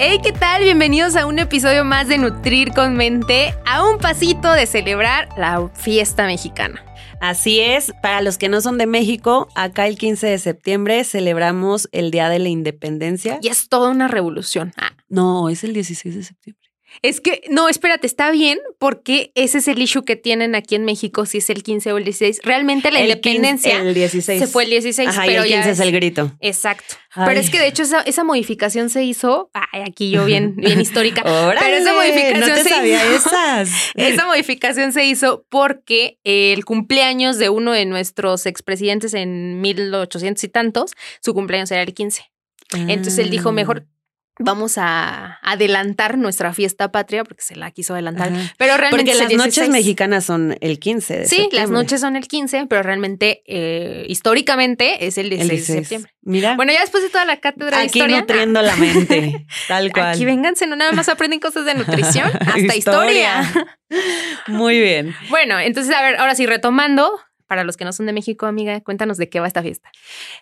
Hey, ¿qué tal? Bienvenidos a un episodio más de Nutrir con Mente, a un pasito de celebrar la fiesta mexicana. Así es, para los que no son de México, acá el 15 de septiembre celebramos el Día de la Independencia. Y es toda una revolución. Ah, No, es el 16 de septiembre. Es que, no, espérate, está bien porque ese es el issue que tienen aquí en México, si es el 15 o el 16. Realmente la El independencia 15, el 16. se fue el 16, Ajá, y pero el ya 15 es es- el grito. Exacto. Ay. Pero es que de hecho esa, esa modificación se hizo, ay, aquí yo bien, bien histórica, pero esa ¡Órale! modificación No te se sabía hizo. esas. Esa modificación se hizo porque el cumpleaños de uno de nuestros expresidentes en 1800 y tantos, su cumpleaños era el 15. Entonces él dijo, Ah. mejor vamos a adelantar nuestra fiesta patria porque se la quiso adelantar. Ajá. Pero realmente Porque las noches 16. mexicanas son el 15 de Sí, septiembre. las noches son el 15, pero realmente, eh, históricamente, es el 16, el de 16. septiembre. Mira, Bueno, ya después de toda la cátedra de aquí historia. nutriendo la mente, tal cual. Aquí vénganse, no nada más aprenden cosas de nutrición, hasta Historia. historia. Muy bien. Bueno, entonces, a ver, ahora sí, retomando, para los que no son de México, amiga, cuéntanos de qué va esta fiesta.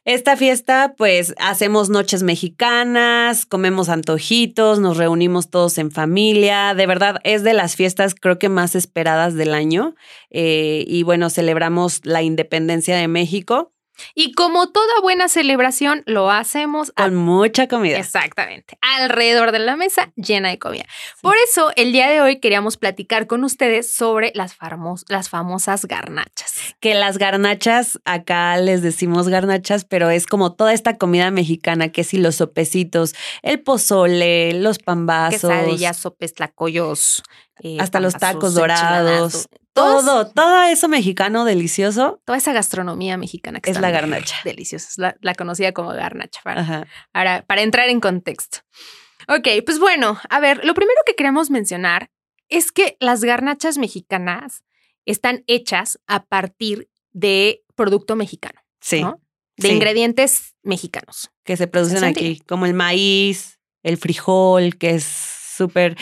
Esta fiesta, pues hacemos noches mexicanas, comemos antojitos, nos reunimos todos en familia. De verdad, es de las fiestas creo que más esperadas del año. Eh, y bueno, celebramos la independencia de México Y como toda buena celebración, lo hacemos con mucha comida. Exactamente, alrededor de la mesa llena de comida. Por eso, el día de hoy queríamos platicar con ustedes sobre las, famos- las famosas garnachas. Que las garnachas, acá les decimos garnachas, pero es como toda esta comida mexicana, que si los sopecitos, el pozole, los pambazos. Quesadillas, sopes, tlacoyos. eh, hasta los tacos dorados. Todo, todo eso mexicano delicioso Toda esa gastronomía mexicana que es está la garnacha. Deliciosa, la, la conocida como garnacha. Para, para entrar en contexto. Ok, pues bueno, a ver, lo primero que queremos mencionar es que las garnachas mexicanas están hechas a partir de producto mexicano, Sí. ¿no? De sí. ingredientes mexicanos. que se producen aquí, como el maíz, el frijol, que es súper.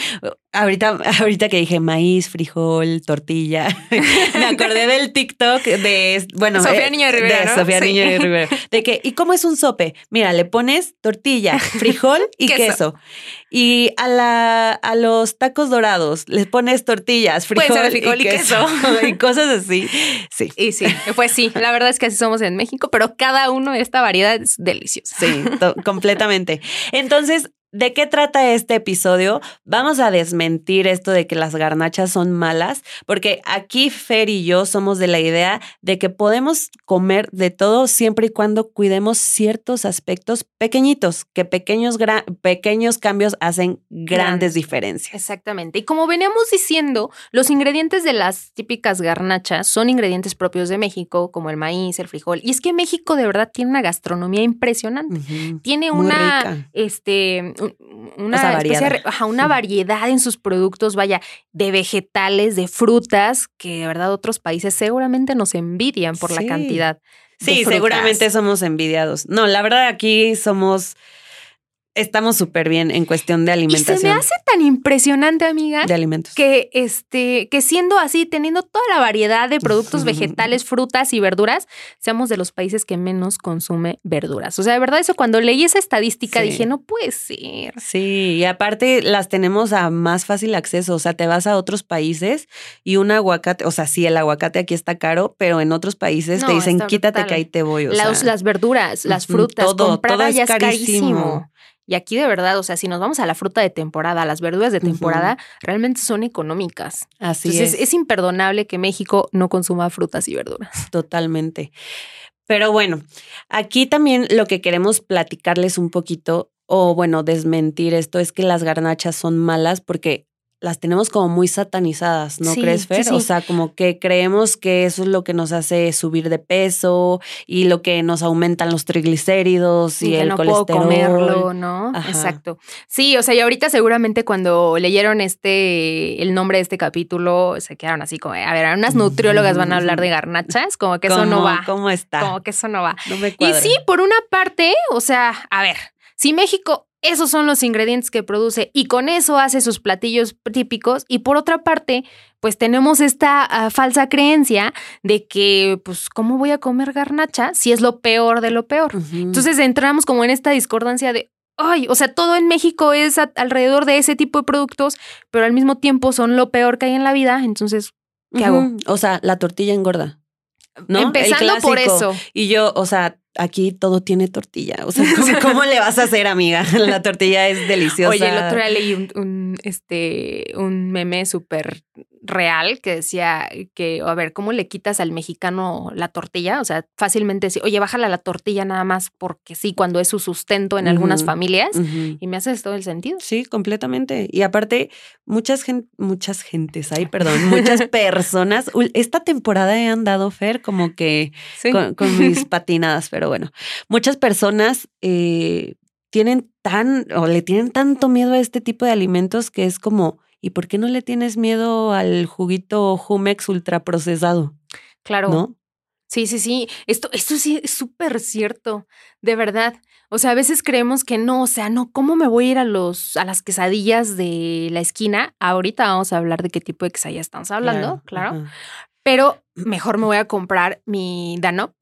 Ahorita, ahorita que dije maíz, frijol, tortilla, me acordé del TikTok de, bueno, Sofía eh, Niño de Rivera, ¿no? Sofía Sí. Niño de Rivera. De que, ¿y cómo es un sope? Mira, le pones tortilla, frijol y Queso. queso. Y a, la, a los tacos dorados les pones tortillas, frijol, frijol y queso. y cosas así. Sí. Y sí, pues sí, la verdad es que así somos en México, pero cada uno de esta variedad es deliciosa. Sí, completamente. Entonces, ¿de qué trata este episodio? Vamos a desmentir esto de que las garnachas son malas, porque aquí Fer y yo somos de la idea de que podemos comer de todo siempre y cuando cuidemos ciertos aspectos pequeñitos, que pequeños, pequeños cambios hacen grandes diferencias. Exactamente. Y como veníamos diciendo, los ingredientes de las típicas garnachas son ingredientes propios de México, como el maíz, el frijol. Y es que México de verdad tiene una gastronomía impresionante. Tiene una, este, una, O sea, especie de- variada. ajá, una variedad en sus productos, vaya, de vegetales, de frutas, que de verdad otros países seguramente nos envidian por Sí. la cantidad. Sí, seguramente somos envidiados. No, la verdad aquí somos, estamos súper bien en cuestión de Y se alimentación. me hace tan impresionante, amiga, de alimentos. que este que siendo así teniendo toda la variedad de productos vegetales, frutas y verduras, seamos de los países que menos consume verduras. O sea, de verdad eso cuando leí esa estadística Sí. dije, no puede ser. Sí, y aparte las tenemos a más fácil acceso. O sea, te vas a otros países y un aguacate, o sea, sí, el aguacate aquí está caro, pero en otros países No, te dicen, quítate brutal. que ahí te voy. O Las, sea, las verduras, las frutas, todo, todo es es carísimo. carísimo. Y aquí de verdad, o sea, si nos vamos a la fruta de temporada, las verduras de temporada, realmente son económicas. así Entonces es, es imperdonable que México no consuma frutas y verduras. totalmente. Pero bueno, aquí también lo que queremos platicarles un poquito, o bueno, desmentir esto, es que las garnachas son malas porque las tenemos como muy satanizadas, ¿no Sí, crees, Fer? sí. O sea, como que creemos que eso es lo que nos hace subir de peso y lo que nos aumentan los triglicéridos y, que el no puedo colesterol. comerlo, ¿no? Ajá. Exacto. Sí, o sea, y ahorita seguramente cuando leyeron este, el nombre de este capítulo, se quedaron así como, a ver, unas nutriólogas van a hablar de garnachas, como que eso no ¿Cómo- va. ¿Cómo está? Como que eso no va. no me Y sí, por una parte, o sea, a ver, si México esos son los ingredientes que produce y con eso hace sus platillos típicos y por otra parte, pues tenemos esta ah, falsa creencia de que, pues, ¿cómo voy a comer garnacha si es lo peor de lo peor? Entonces entramos como en esta discordancia de, ay, o sea, todo en México es a- alrededor de ese tipo de productos, pero al mismo tiempo son lo peor que hay en la vida, entonces, ¿qué hago? O sea, la tortilla engorda. ¿no? Empezando por eso. Y yo, o sea, aquí todo tiene tortilla. O sea, ¿cómo, cómo le vas a hacer, amiga? La tortilla es deliciosa. Oye, el otro día leí un, un, este, un meme súper real que decía que, a ver, ¿cómo le quitas al mexicano la tortilla? O sea, fácilmente decir, oye, bájala la tortilla nada más porque sí, cuando es su sustento en algunas familias. Y me hace todo el sentido. Sí, completamente. Y aparte, muchas gen- muchas gentes, ay, perdón, muchas personas. Esta temporada he andado, Fer, como que Sí. con, con mis patinadas, pero bueno, muchas personas eh, tienen tan o le tienen tanto miedo a este tipo de alimentos que es como, ¿y por qué no le tienes miedo al juguito Jumex ultraprocesado? claro. ¿No? Sí, sí, sí. Esto, esto sí es súper cierto, de verdad. O sea, a veces creemos que no, o sea, no, ¿cómo me voy a ir a los, a las quesadillas de la esquina? Ahorita vamos a hablar de qué tipo de quesadillas estamos hablando, claro. ajá. Pero mejor me voy a comprar mi Danop,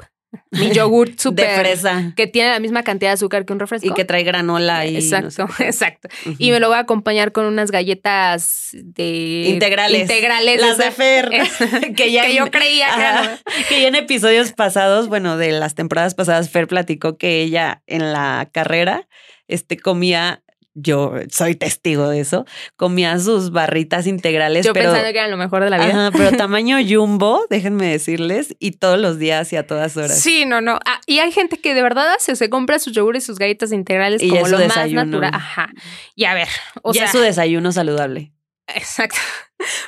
mi yogurt De súper fresa. que tiene la misma cantidad de azúcar que un refresco. Y que trae granola y. no sé Exacto, exacto. Y me lo voy a acompañar con unas galletas de Integrales. Integrales. Las de Fer. que ya que yo creía Ajá. que ya en episodios pasados, bueno, de las temporadas pasadas, Fer platicó que ella en la carrera este, comía, yo soy testigo de eso, comía sus barritas integrales, Yo pero, pensando que era lo mejor de la vida. Ajá, pero tamaño jumbo, déjenme decirles, y todos los días y a todas horas. Sí, no, no. Ah, y hay gente que de verdad hace, se compra sus yogures y sus galletas integrales Y como lo más natural. Ajá. Y a ver, o ya sea, es su desayuno saludable. exacto.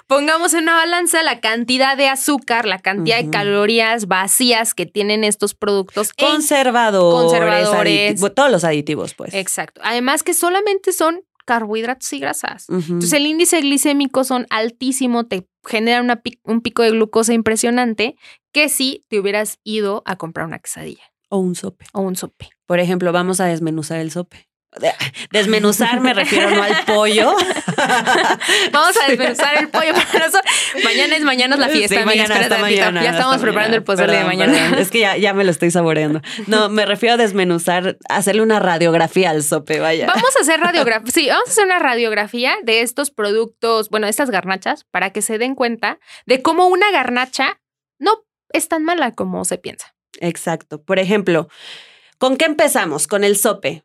Pongamos en una balanza la cantidad de azúcar, la cantidad de calorías vacías que tienen estos productos. Conservadores, Conservadores. todos los aditivos, pues. Exacto. Además que solamente son carbohidratos y grasas. Entonces el índice glicémico son altísimo, te genera una un pico de glucosa impresionante que si te hubieras ido a comprar una quesadilla o un sope. o un sope. Por ejemplo, vamos a desmenuzar el sope. De- Desmenuzar me refiero no al pollo. Vamos a desmenuzar el pollo para nosotros. Mañana es mañana es la fiesta. Sí, mañana, hasta mañana, ya hasta estamos preparando mañana. el pozole de mañana. perdón. Es que ya, ya me lo estoy saboreando. No, me refiero a desmenuzar, hacerle una radiografía al sope, vaya. Vamos a hacer radiografía. Sí, vamos a hacer una radiografía de estos productos, bueno, de estas garnachas, para que se den cuenta de cómo una garnacha no es tan mala como se piensa. Exacto. Por ejemplo, ¿con qué empezamos? Con el sope.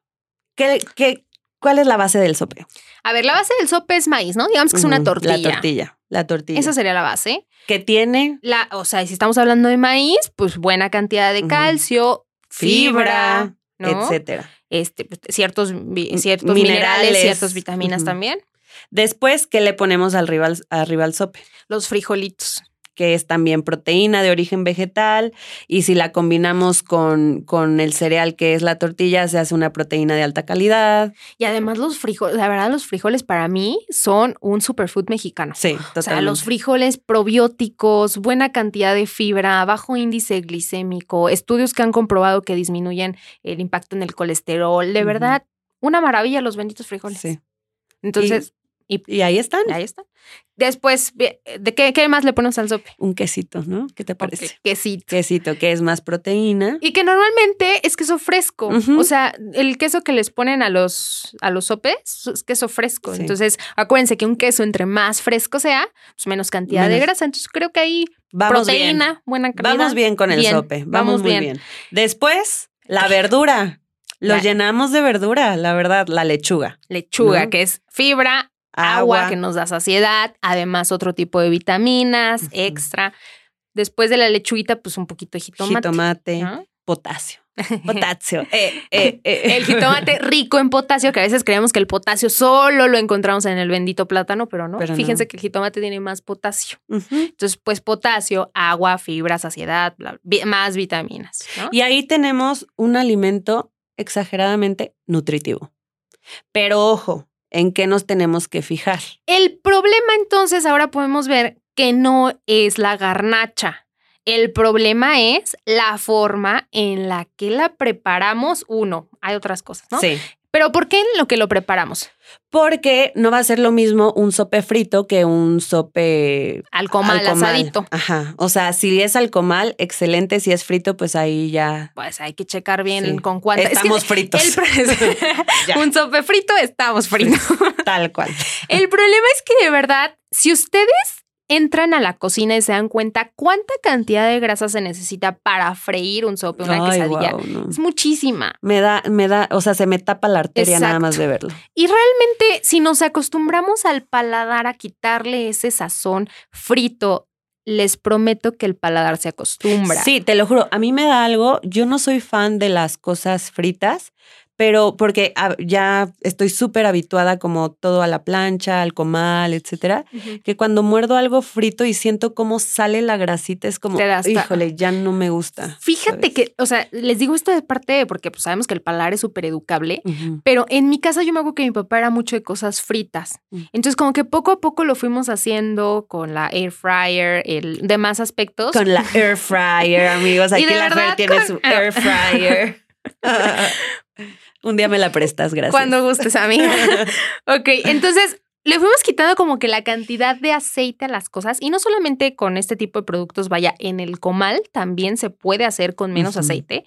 ¿Qué, qué, ¿Cuál es la base del sope? A ver, la base del sope es maíz, ¿no? Digamos que es una tortilla. La tortilla. La tortilla. Esa sería la base. que tiene La, o sea, si estamos hablando de maíz, pues buena cantidad de calcio, fibra, fibra, ¿no? etcétera. Este, pues, ciertos, ciertos minerales, minerales. ciertas vitaminas también. Después, ¿qué le ponemos arriba al, arriba al sope? Los frijolitos. Que es también proteína de origen vegetal, y si la combinamos con, con el cereal que es la tortilla, se hace una proteína de alta calidad. Y además los frijoles, la verdad los frijoles para mí son un superfood mexicano. Sí, O sea, totalmente. los frijoles probióticos, buena cantidad de fibra, bajo índice glicémico, estudios que han comprobado que disminuyen el impacto en el colesterol. De verdad, una maravilla los benditos frijoles. Sí. Entonces, Y ahí están. ahí. Después, ve- ¿de qué, qué más le ponemos al sope? Un quesito, ¿no? ¿Qué te parece? Quesito. Quesito, que es más proteína. Y que normalmente es queso fresco. O sea, el queso que les ponen a los, a los sopes es queso fresco. Sí. Entonces, acuérdense que un queso entre más fresco sea, pues menos cantidad de grasa. Entonces, creo que ahí Vamos proteína, bien. buena calidad. Vamos bien con el Bien, sope. Vamos, vamos muy bien. bien. Después, la verdura. Lo La- llenamos de verdura, la verdad, la lechuga. Lechuga, ¿No? que es fibra, agua, que nos da saciedad, además otro tipo de vitaminas extra. Después de la lechuguita, pues un poquito de jitomate. jitomate, ¿no? potasio. Potasio. Eh, eh, eh. El jitomate rico en potasio, que a veces creemos que el potasio solo lo encontramos en el bendito plátano, pero no. Pero no. Fíjense que el jitomate tiene más potasio. Entonces, pues potasio, agua, fibra, saciedad, bla, bla, más vitaminas. ¿no? Y ahí tenemos un alimento exageradamente nutritivo. Pero ojo, ¿en qué nos tenemos que fijar? El problema entonces ahora podemos ver que no es la garnacha. El problema es la forma en la que la preparamos. Uno, hay otras cosas, ¿no? Sí. Pero ¿por qué en lo que lo preparamos? Porque no va a ser lo mismo un sope frito que un sope Al comal, al comal. asadito. Ajá. O sea, si es al comal, excelente. Si es frito, pues ahí ya Pues hay que checar bien Sí. con cuánta. es que estamos fritos. el un sope frito, estamos fritos. Tal cual. El problema es que de verdad, si ustedes entran a la cocina y se dan cuenta cuánta cantidad de grasa se necesita para freír un sope, una Ay, quesadilla, no. es muchísima. Me da, me da, o sea, se me tapa la arteria nada más de verlo. Y realmente, si nos acostumbramos al paladar a quitarle ese sazón frito, les prometo que el paladar se acostumbra. Sí, te lo juro. A mí me da algo. Yo no soy fan de las cosas fritas, pero porque ah, ya estoy súper habituada como todo a la plancha, al comal, etcétera, que cuando muerdo algo frito y siento cómo sale la grasita, es como, híjole, ya no me gusta. Fíjate ¿sabes? que, o sea, les digo esto de parte porque pues, sabemos que el paladar es súper educable, pero en mi casa yo me acuerdo que mi papá era mucho de cosas fritas. Mm. Entonces, como que poco a poco lo fuimos haciendo con la air fryer, el demás aspectos. Con la air fryer, amigos. Y Aquí de la Fer verdad tiene con- su air fryer. Un día me la prestas, gracias. Cuando gustes, amiga. ok, entonces le fuimos quitando como que la cantidad de aceite a las cosas y no solamente con este tipo de productos, vaya, en el comal también se puede hacer con menos aceite.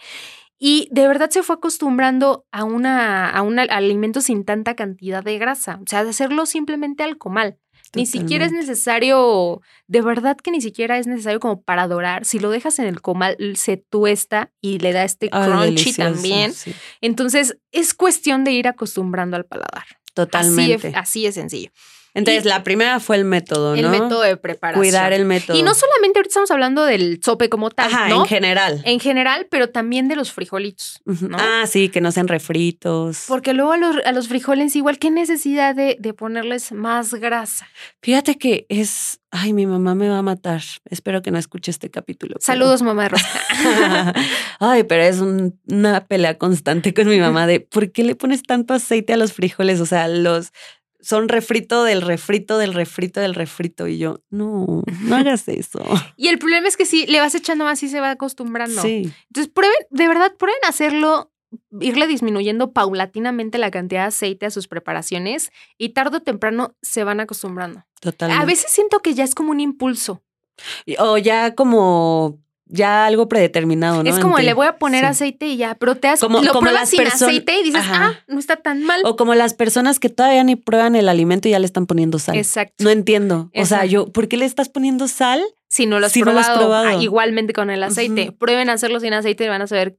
Y de verdad se fue acostumbrando a, una, a un alimento sin tanta cantidad de grasa. O sea, de hacerlo simplemente al comal. Ni siquiera es necesario, de verdad que ni siquiera es necesario como para dorar. Si lo dejas en el comal, se tuesta y le da este Ay, crunchy delicioso, también. sí, Entonces, es cuestión de ir acostumbrando al paladar. totalmente. Así es sencillo. Entonces, y- la primera fue el método, El ¿no? método de preparación. Cuidar el método. Y no solamente ahorita estamos hablando del sope como tal, Ajá, ¿no? en general. En general, pero también de los frijolitos. Ah, sí, que no sean refritos. Porque luego a los, a los frijoles igual, ¿qué necesidad de, de ponerles más grasa? Fíjate que es. Ay, mi mamá me va a matar. Espero que no escuche este capítulo. pero- Saludos, mamá Rosa. Ay, pero es un- una pelea constante con mi mamá de ¿por qué le pones tanto aceite a los frijoles? O sea, los son refrito del refrito del refrito del refrito. Y yo, no, no hagas eso. y el problema es que si le vas echando más y se va acostumbrando. Sí, Entonces, prueben, de verdad, prueben hacerlo, irle disminuyendo paulatinamente la cantidad de aceite a sus preparaciones y tarde o temprano se van acostumbrando. totalmente. A veces siento que ya es como un impulso. O ya como, ya algo predeterminado, ¿no? es como le voy a poner Sí. aceite y ya, pero te Como- lo como pruebas sin aceite y dices, Ajá. ah, no está tan mal. O como las personas que todavía ni prueban el alimento y ya le están poniendo sal. Exacto. No entiendo. O sea, yo, ¿por qué le estás poniendo sal? si no lo has si no lo has probado, ah, igualmente con el aceite. Ujú. Prueben hacerlo sin aceite y van a saber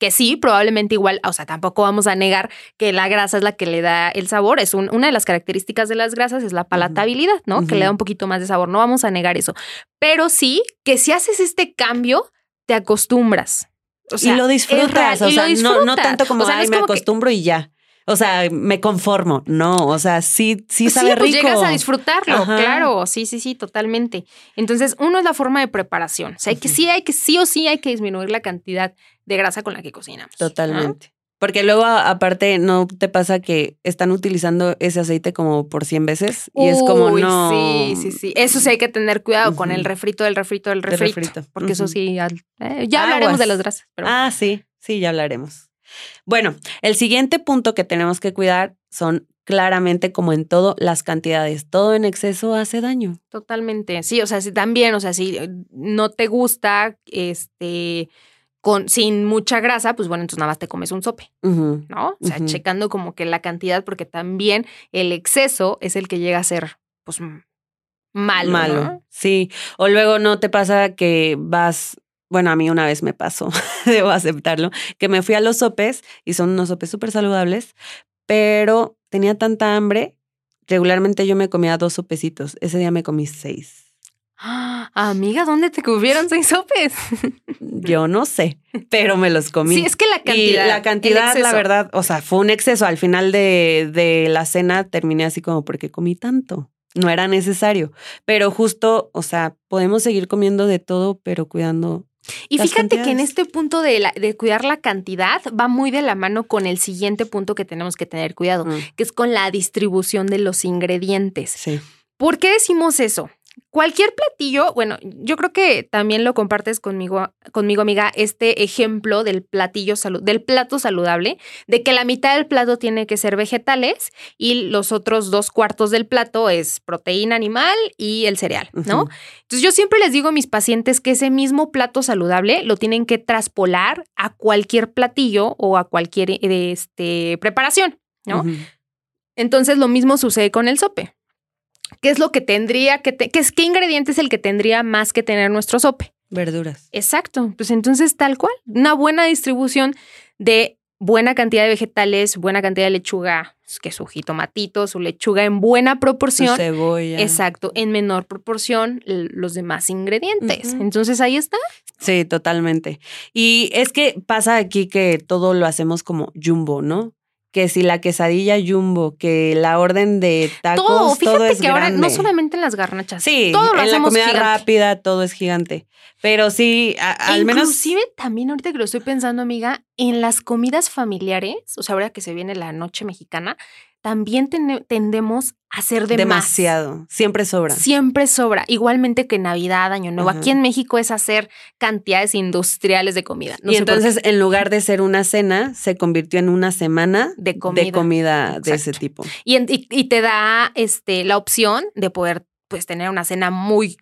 que sí, probablemente igual, o sea, tampoco vamos a negar que la grasa es la que le da el sabor. Es un- una de las características de las grasas es la palatabilidad, ¿no? Que le da un poquito más de sabor. No vamos a negar eso. Pero sí que si haces este cambio, te acostumbras. O sea, y lo disfrutas. real, o sea, no, tanto como, O sea, no ay, es me que- acostumbro y ya. O sea, me conformo. No, o sea, sí, sí Sí, sabe pues rico. llegas a disfrutarlo, Ajá. claro, sí, sí, sí, totalmente. Entonces, uno es la forma de preparación. O sea, hay que sí, hay que sí o sí hay que disminuir la cantidad de grasa con la que cocinamos. ¿no? Totalmente. Porque luego, aparte, ¿no te pasa que están utilizando ese aceite como por 100 veces? Y es como, no. Sí, sí, sí. Eso sí hay que tener cuidado con el refrito del refrito de refrito. refrito. Porque eso sí, eh, ya hablaremos Aguas. de las grasas. Pero Ah, sí, sí, ya hablaremos. Bueno, el siguiente punto que tenemos que cuidar son claramente, como en todo, las cantidades. Todo en exceso hace daño. totalmente. Sí, o sea, si también, o sea, si eh, no te gusta, este, con, sin mucha grasa, pues bueno, entonces nada más te comes un sope. ¿no? O sea, checando como que la cantidad, porque también el exceso es el que llega a ser, pues, malo. Malo. ¿no? Sí. O luego no te pasa que vas. Bueno, a mí una vez me pasó, debo aceptarlo, que me fui a los sopes y son unos sopes súper saludables, pero tenía tanta hambre. Regularmente yo me comía dos sopecitos. Ese día me comí seis. Ah, amiga, ¿dónde te cubieron seis sopes? Yo no sé, pero me los comí. Sí, es que la y cantidad. la cantidad, la verdad, o sea, fue un exceso. Al final de, de la cena terminé así como, ¿por qué comí tanto? No era necesario. Pero justo, o sea, podemos seguir comiendo de todo, pero cuidando. Y las fíjate que en este punto de, la- de cuidar la cantidad va muy de la mano con el siguiente punto que tenemos que tener cuidado, Mm, que es con la distribución de los ingredientes. sí. ¿Por qué decimos eso? Cualquier platillo, bueno, yo creo que también lo compartes conmigo, conmigo, amiga, este ejemplo del platillo salu- del plato saludable, de que la mitad del plato tiene que ser vegetales y los otros dos cuartos del plato es proteína animal y el cereal, ¿no? Entonces yo siempre les digo a mis pacientes que ese mismo plato saludable lo tienen que traspolar a cualquier platillo o a cualquier eh, este, preparación, ¿no? Entonces lo mismo sucede con el sope. ¿Qué es lo que tendría que, te- qué es qué ingrediente es el que tendría más que tener nuestro sope? Verduras. Exacto. Pues entonces tal cual, una buena distribución de buena cantidad de vegetales, buena cantidad de lechuga, que su jitomatito, su lechuga en buena Su proporción. cebolla. Exacto, en menor proporción los demás ingredientes. Entonces ahí está. Sí, totalmente. Y es que pasa aquí que todo lo hacemos como jumbo, ¿no? Que si la quesadilla jumbo, que la orden de tacos, todo, todo, fíjate es que ahora no grande. solamente en las garnachas. Sí, todo lo en la comida gigante. rápida todo es gigante. Pero sí, a- al menos Inclusive también ahorita que lo estoy pensando, amiga, en las comidas familiares, o sea, ahora que se viene la noche mexicana, también tendemos a hacer de demasiado. Siempre sobra. Siempre sobra. Igualmente que Navidad, Año Nuevo. Ajá. Aquí en México es hacer cantidades industriales de comida. No y entonces, en lugar de ser una cena, se convirtió en una semana De comida. de, comida de ese tipo. Y, en- y- y te da este, la opción de poder pues, tener una cena muy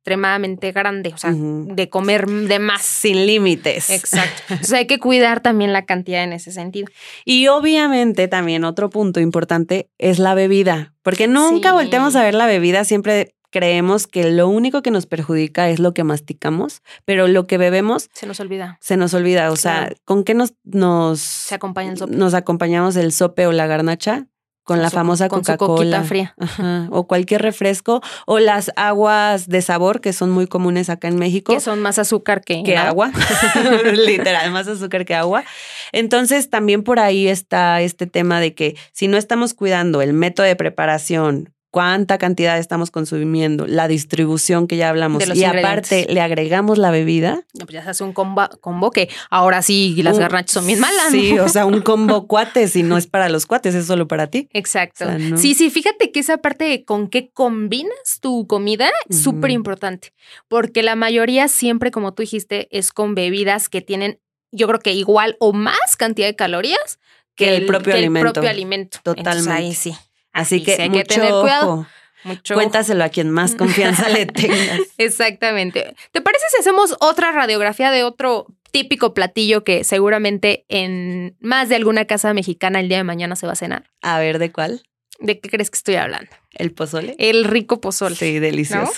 extremadamente grande, o sea, de comer de más. Sin límites. Exacto. Entonces hay que cuidar también la cantidad en ese sentido. Y obviamente también otro punto importante es la bebida, porque nunca Sí. volteamos a ver la bebida, siempre creemos que lo único que nos perjudica es lo que masticamos, pero lo que bebemos Se nos olvida. se nos olvida, o sea, Claro. ¿con qué nos nos Se acompaña el sope. nos acompañamos el sope o la garnacha? Con, Con la su- famosa Coca-Cola. fría. Ajá, o cualquier refresco o las aguas de sabor que son muy comunes acá en México Que son más azúcar que, que agua, literal, más azúcar que agua. Entonces, también por ahí está este tema de que si no estamos cuidando el método de preparación, cuánta cantidad estamos consumiendo, la distribución que ya hablamos, y aparte le agregamos la bebida. No, pues ya se hace un combo, combo que ahora sí las un- garnachas son bien malas. Sí, ¿no? o sea, un combo cuates y no es para los cuates, es solo para ti. Exacto. O sea, ¿no? Sí, sí, fíjate que esa parte de con qué combinas tu comida es súper importante, porque la mayoría siempre, como tú dijiste, es con bebidas que tienen, yo creo que igual o más cantidad de calorías Que el propio alimento. propio alimento. Entonces, Totalmente. ahí sí. Así que, sí hay que mucho cuidado. Mucho Cuéntaselo a quien más confianza le tengas. Exactamente. ¿Te parece si hacemos otra radiografía de otro típico platillo que seguramente en más de alguna casa mexicana el día de mañana se va a cenar? A ver, ¿de cuál? ¿De qué crees que estoy hablando? ¿El pozole? El rico pozole. Sí, delicioso.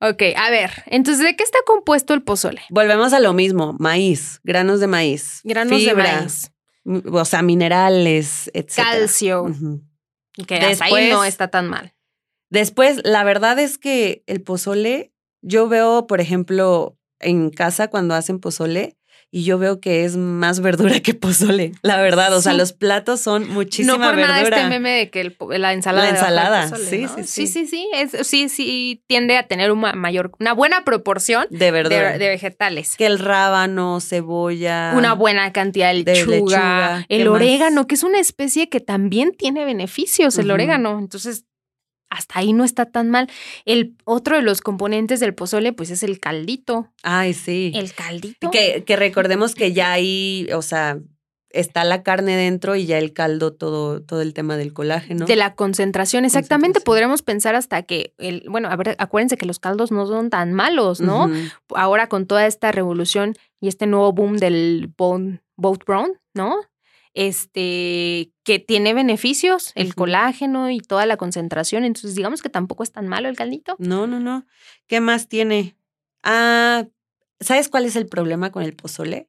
Ok, a ver, entonces, ¿de qué está compuesto el pozole? Volvemos a lo mismo, maíz, granos de maíz, Granos fibra, de maíz, o sea, minerales, etc. calcio, que hasta ahí Después- no está tan mal. Después, la verdad es que el pozole, yo veo, por ejemplo, en casa cuando hacen pozole, y yo veo que es más verdura que pozole, la verdad. O sea, Sí. los platos son muchísima no por verdura. nada este meme de que el la ensalada. La ensalada, pozole, sí, ¿no? sí, sí, sí. sí, sí, es- sí, sí tiende a tener una mayor, una buena proporción de verdura. de, de vegetales. que el rábano, cebolla. una buena cantidad de lechuga, lechuga, ¿qué el más? orégano, que es una especie que también tiene beneficios, el orégano. Entonces, hasta ahí no está tan mal. El otro de los componentes del pozole, pues es el caldito. Ay, sí. El caldito. Que, que recordemos que ya ahí, o sea, está la carne dentro y ya el caldo, todo, todo el tema del colágeno. De la concentración, exactamente. Concentración. Podremos pensar hasta que, el, bueno, a ver, acuérdense que los caldos no son tan malos, ¿no? Ahora con toda esta revolución y este nuevo boom del bone, boat brown, ¿no? Este, que tiene beneficios, el colágeno y toda la concentración. Entonces, digamos que tampoco es tan malo el caldito. No, no, no. ¿Qué más tiene? Ah, ¿sabes cuál es el problema con el pozole?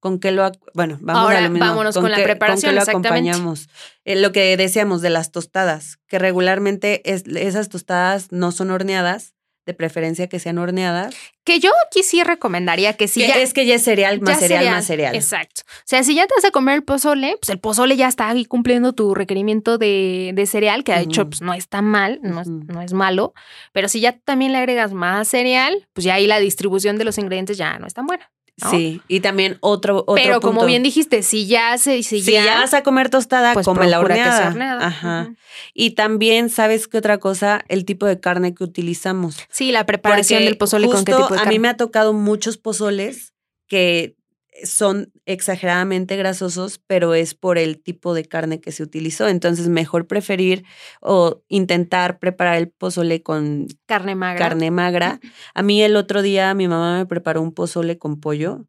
¿Con qué lo, bueno, vamos Ahora, a lo mismo. vámonos con la qué- preparación, ¿Con qué lo exactamente. acompañamos? Eh, lo que decíamos de las tostadas, que regularmente es- esas tostadas no son horneadas, de preferencia que sean horneadas. Que yo aquí sí recomendaría que si Que ya. es que ya es cereal, más cereal, cereal, más cereal. Exacto. O sea, si ya te vas a comer el pozole, pues el pozole ya está ahí cumpliendo tu requerimiento de, de cereal, que de hecho pues, no está mal, no, no es malo. Pero si ya también le agregas más cereal, pues ya ahí la distribución de los ingredientes ya no es tan buena. ¿No? Sí, y también otro, otro Pero como bien dijiste, si ya se. Si, si ya, vas a comer tostada, pues come la procura que horneada. horneada. Ajá. Y también, ¿sabes qué otra cosa? El tipo de carne que utilizamos. Sí, la preparación Porque del pozole con qué tipo de A carne. mí me ha tocado muchos pozoles que son exageradamente grasosos, pero es por el tipo de carne que se utilizó. Entonces, mejor preferir o intentar preparar el pozole con Carne magra. carne magra. A mí el otro día mi mamá me preparó un pozole con pollo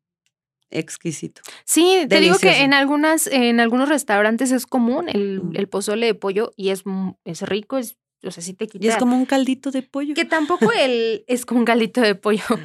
exquisito. Sí, te digo que en algunas, en algunos restaurantes es común el, Mm. el pozole de pollo y es, mu- es rico, es, o sea, sí te quita. Y es como un caldito de pollo. Que tampoco el es como un caldito de pollo.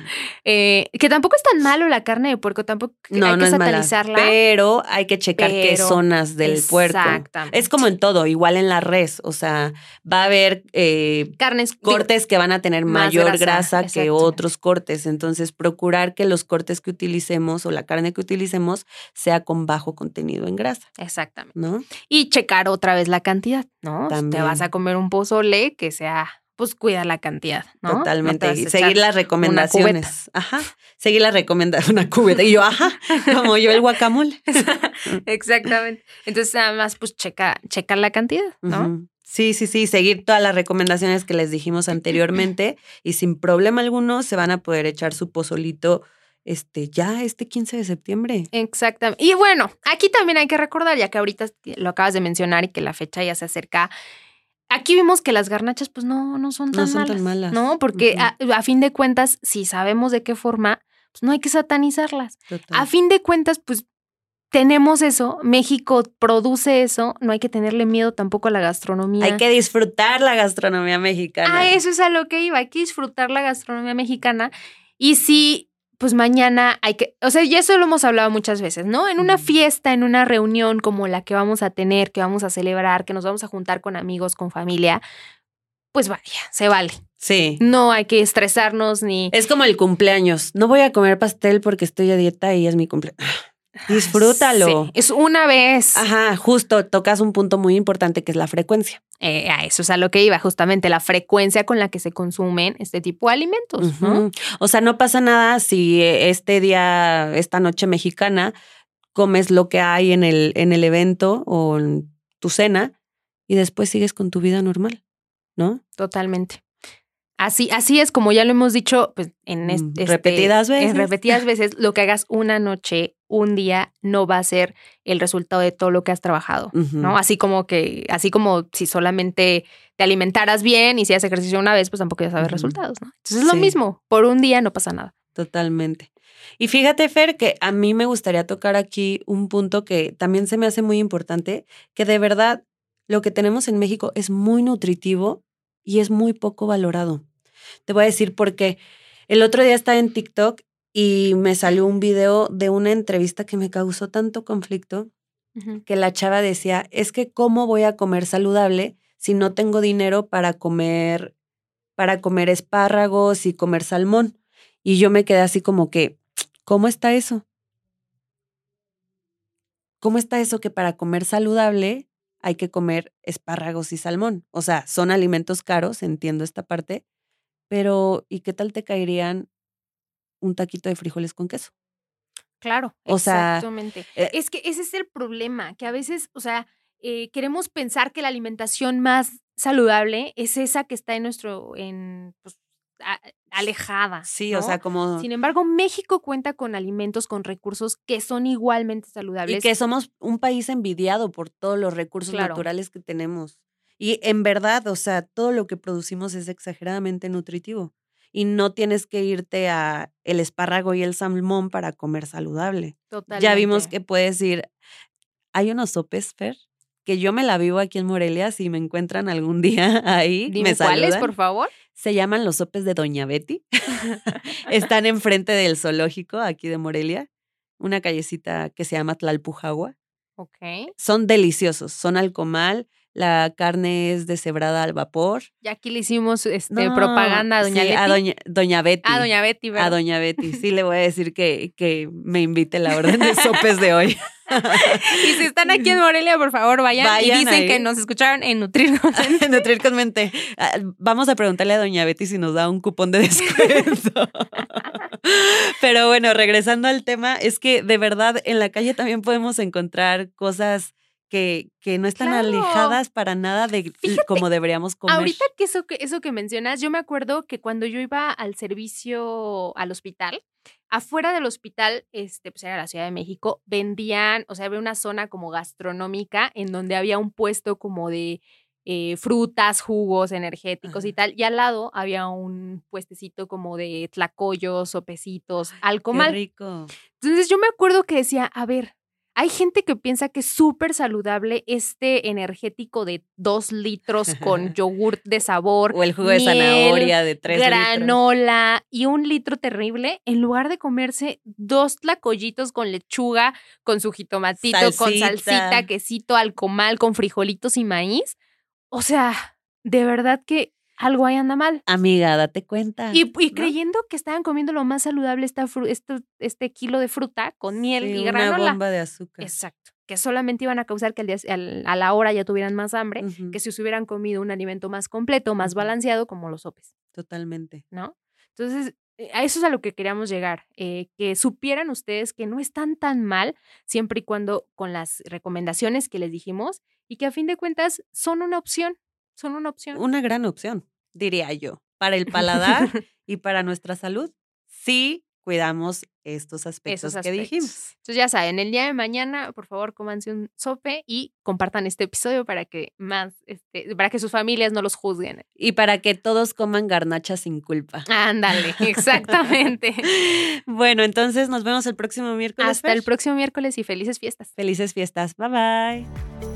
Eh, que tampoco es tan malo la carne de puerco, tampoco No, hay no que es mala. satanizarla. Pero hay que checar qué zonas del puerco. Exactamente. Es como en todo, igual en la res. O sea, va a haber eh, carnes cortes que van a tener mayor grasa, grasa, que otros cortes. Entonces, procurar que los cortes que utilicemos o la carne que utilicemos sea con bajo contenido en grasa, Exactamente. ¿no? Y checar otra vez la cantidad, ¿no? Si Te También. vas a comer un pozole que sea, pues cuida la cantidad, ¿no? No te Totalmente. seguir las recomendaciones. Ajá. Seguir las recomendaciones. Una cubeta. Y yo, ajá, como yo el guacamole. Exactamente. Entonces, además, pues checa, checar la cantidad, ¿no? Sí, sí, sí, seguir todas las recomendaciones que les dijimos anteriormente y sin problema alguno se van a poder echar su pozolito este ya este 15 de septiembre. Exactamente. Y bueno, aquí también hay que recordar, ya que ahorita lo acabas de mencionar y que la fecha ya se acerca. Aquí vimos que las garnachas, pues no, no son tan No son malas. tan malas. No, porque a, a fin de cuentas, si sabemos de qué forma, pues no hay que satanizarlas. Total. A fin de cuentas, pues tenemos eso, México produce eso, no hay que tenerle miedo tampoco a la gastronomía. Hay que disfrutar la gastronomía mexicana. Ah, eso es a lo que iba. Hay que disfrutar la gastronomía mexicana. Y si, pues mañana hay que. O sea, y eso lo hemos hablado muchas veces, ¿no? En una fiesta, en una reunión como la que vamos a tener, que vamos a celebrar, que nos vamos a juntar con amigos, con familia, pues vaya, se vale. Sí. No hay que estresarnos ni. Es como el cumpleaños. No voy a comer pastel porque estoy a dieta y es mi cumpleaños. Disfrútalo. Sí, es una vez. Ajá, justo tocas un punto muy importante que es la frecuencia. Eh, a eso es a lo que iba, justamente la frecuencia con la que se consumen este tipo de alimentos. O sea, no pasa nada si eh, este día, esta noche mexicana, comes lo que hay en el, en el evento o en tu cena y después sigues con tu vida normal, ¿no? Totalmente. Así, así es como ya lo hemos dicho pues, en Mm, este, repetidas veces. En repetidas veces, lo que hagas una noche, un día, no va a ser el resultado de todo lo que has trabajado. ¿no? Así como que, así como si solamente te alimentaras bien y si haces ejercicio una vez, pues tampoco ya sabes Ujú. resultados, ¿no? Entonces es lo mismo, por un día no pasa nada. Totalmente. Y fíjate, Fer, que a mí me gustaría tocar aquí un punto que también se me hace muy importante, que de verdad lo que tenemos en México es muy nutritivo y es muy poco valorado. Te voy a decir por qué. El otro día estaba en TikTok y me salió un video de una entrevista que me causó tanto conflicto que la chava decía, es que cómo voy a comer saludable si no tengo dinero para comer para comer espárragos y comer salmón. Y yo me quedé así como que, ¿cómo está eso? ¿Cómo está eso que para comer saludable hay que comer espárragos y salmón? O sea, son alimentos caros, entiendo esta parte, pero ¿y qué tal te caerían un taquito de frijoles con queso? Claro, O sea, exactamente. eh, es que ese es el problema, que a veces, o sea, eh, queremos pensar que la alimentación más saludable es esa que está en nuestro, en, pues, alejada. Sí, ¿no? o sea, como... Sin embargo, México cuenta con alimentos, con recursos que son igualmente saludables. Y que somos un país envidiado por todos los recursos Claro. naturales que tenemos. Y en verdad, o sea, todo lo que producimos es exageradamente nutritivo. Y no tienes que irte a el espárrago y el salmón para comer saludable. Ya vimos Totalmente. que puedes ir. Hay unos sopes, Fer, que yo me la vivo aquí en Morelia. Si me encuentran algún día ahí, Dime me cuáles, por favor. Se llaman los sopes de Doña Betty. Están enfrente del zoológico aquí de Morelia, una callecita que se llama Tlalpujagua Ok. son deliciosos, son al comal, la carne es deshebrada al vapor. Y aquí le hicimos este, No, propaganda a Doña sí, Leti. a doña, doña Betty. A Doña Betty, A ¿verdad? doña Betty. Sí, le voy a decir que, que me invite la orden de sopes de hoy. Y si están aquí en Morelia, por favor, vayan, Vayan y dicen ahí. que nos escucharon en Nutrir Consciente. Nutrir con mente. Ah, Vamos a preguntarle a doña Betty si nos da un cupón de descuento. Pero bueno, regresando al tema, es que de verdad en la calle también podemos encontrar cosas que, que no están Claro. alejadas para nada de como deberíamos comer. Ahorita que eso, que eso que mencionas, yo me acuerdo que cuando yo iba al servicio al hospital, afuera del hospital, este, pues era la Ciudad de México, vendían, o sea, había una zona como gastronómica en donde había un puesto como de eh, frutas, jugos energéticos y tal, y al lado había un puestecito como de tlacoyos, sopecitos, Qué alcomal. rico. Entonces yo me acuerdo que decía, a ver, hay gente que piensa que es súper saludable este energético de dos litros con yogurt de sabor, O el jugo de zanahoria de tres litros. granola y un litro terrible, en lugar de comerse dos tlacoyitos con lechuga, con su jitomatito, con salsita, quesito, alcomal, con frijolitos y maíz. O sea, de verdad que algo ahí anda mal. Amiga, date cuenta. Y, y ¿no? creyendo que estaban comiendo lo más saludable esta fru- este, este kilo de fruta con miel Sí, y una granola. bomba de azúcar. Exacto. Que solamente iban a causar que al día- al- a la hora ya tuvieran más hambre, que si se hubieran comido un alimento más completo, más balanceado, como los sopes, Totalmente. ¿no? Entonces, eh, a eso es a lo que queríamos llegar, eh, que supieran ustedes que no están tan mal siempre y cuando con las recomendaciones que les dijimos y que a fin de cuentas son una opción, son una opción. Una gran opción, diría yo, para el paladar y para nuestra salud. Sí, cuidamos estos aspectos, Esos que aspectos. dijimos. Entonces ya saben, el día de mañana, por favor, cómanse un sope y compartan este episodio para que más, este, para que sus familias no los juzguen. Y para que todos coman garnachas sin culpa. Ándale, exactamente. Bueno, entonces nos vemos el próximo miércoles. Hasta el próximo miércoles y felices fiestas. Felices fiestas. Bye bye.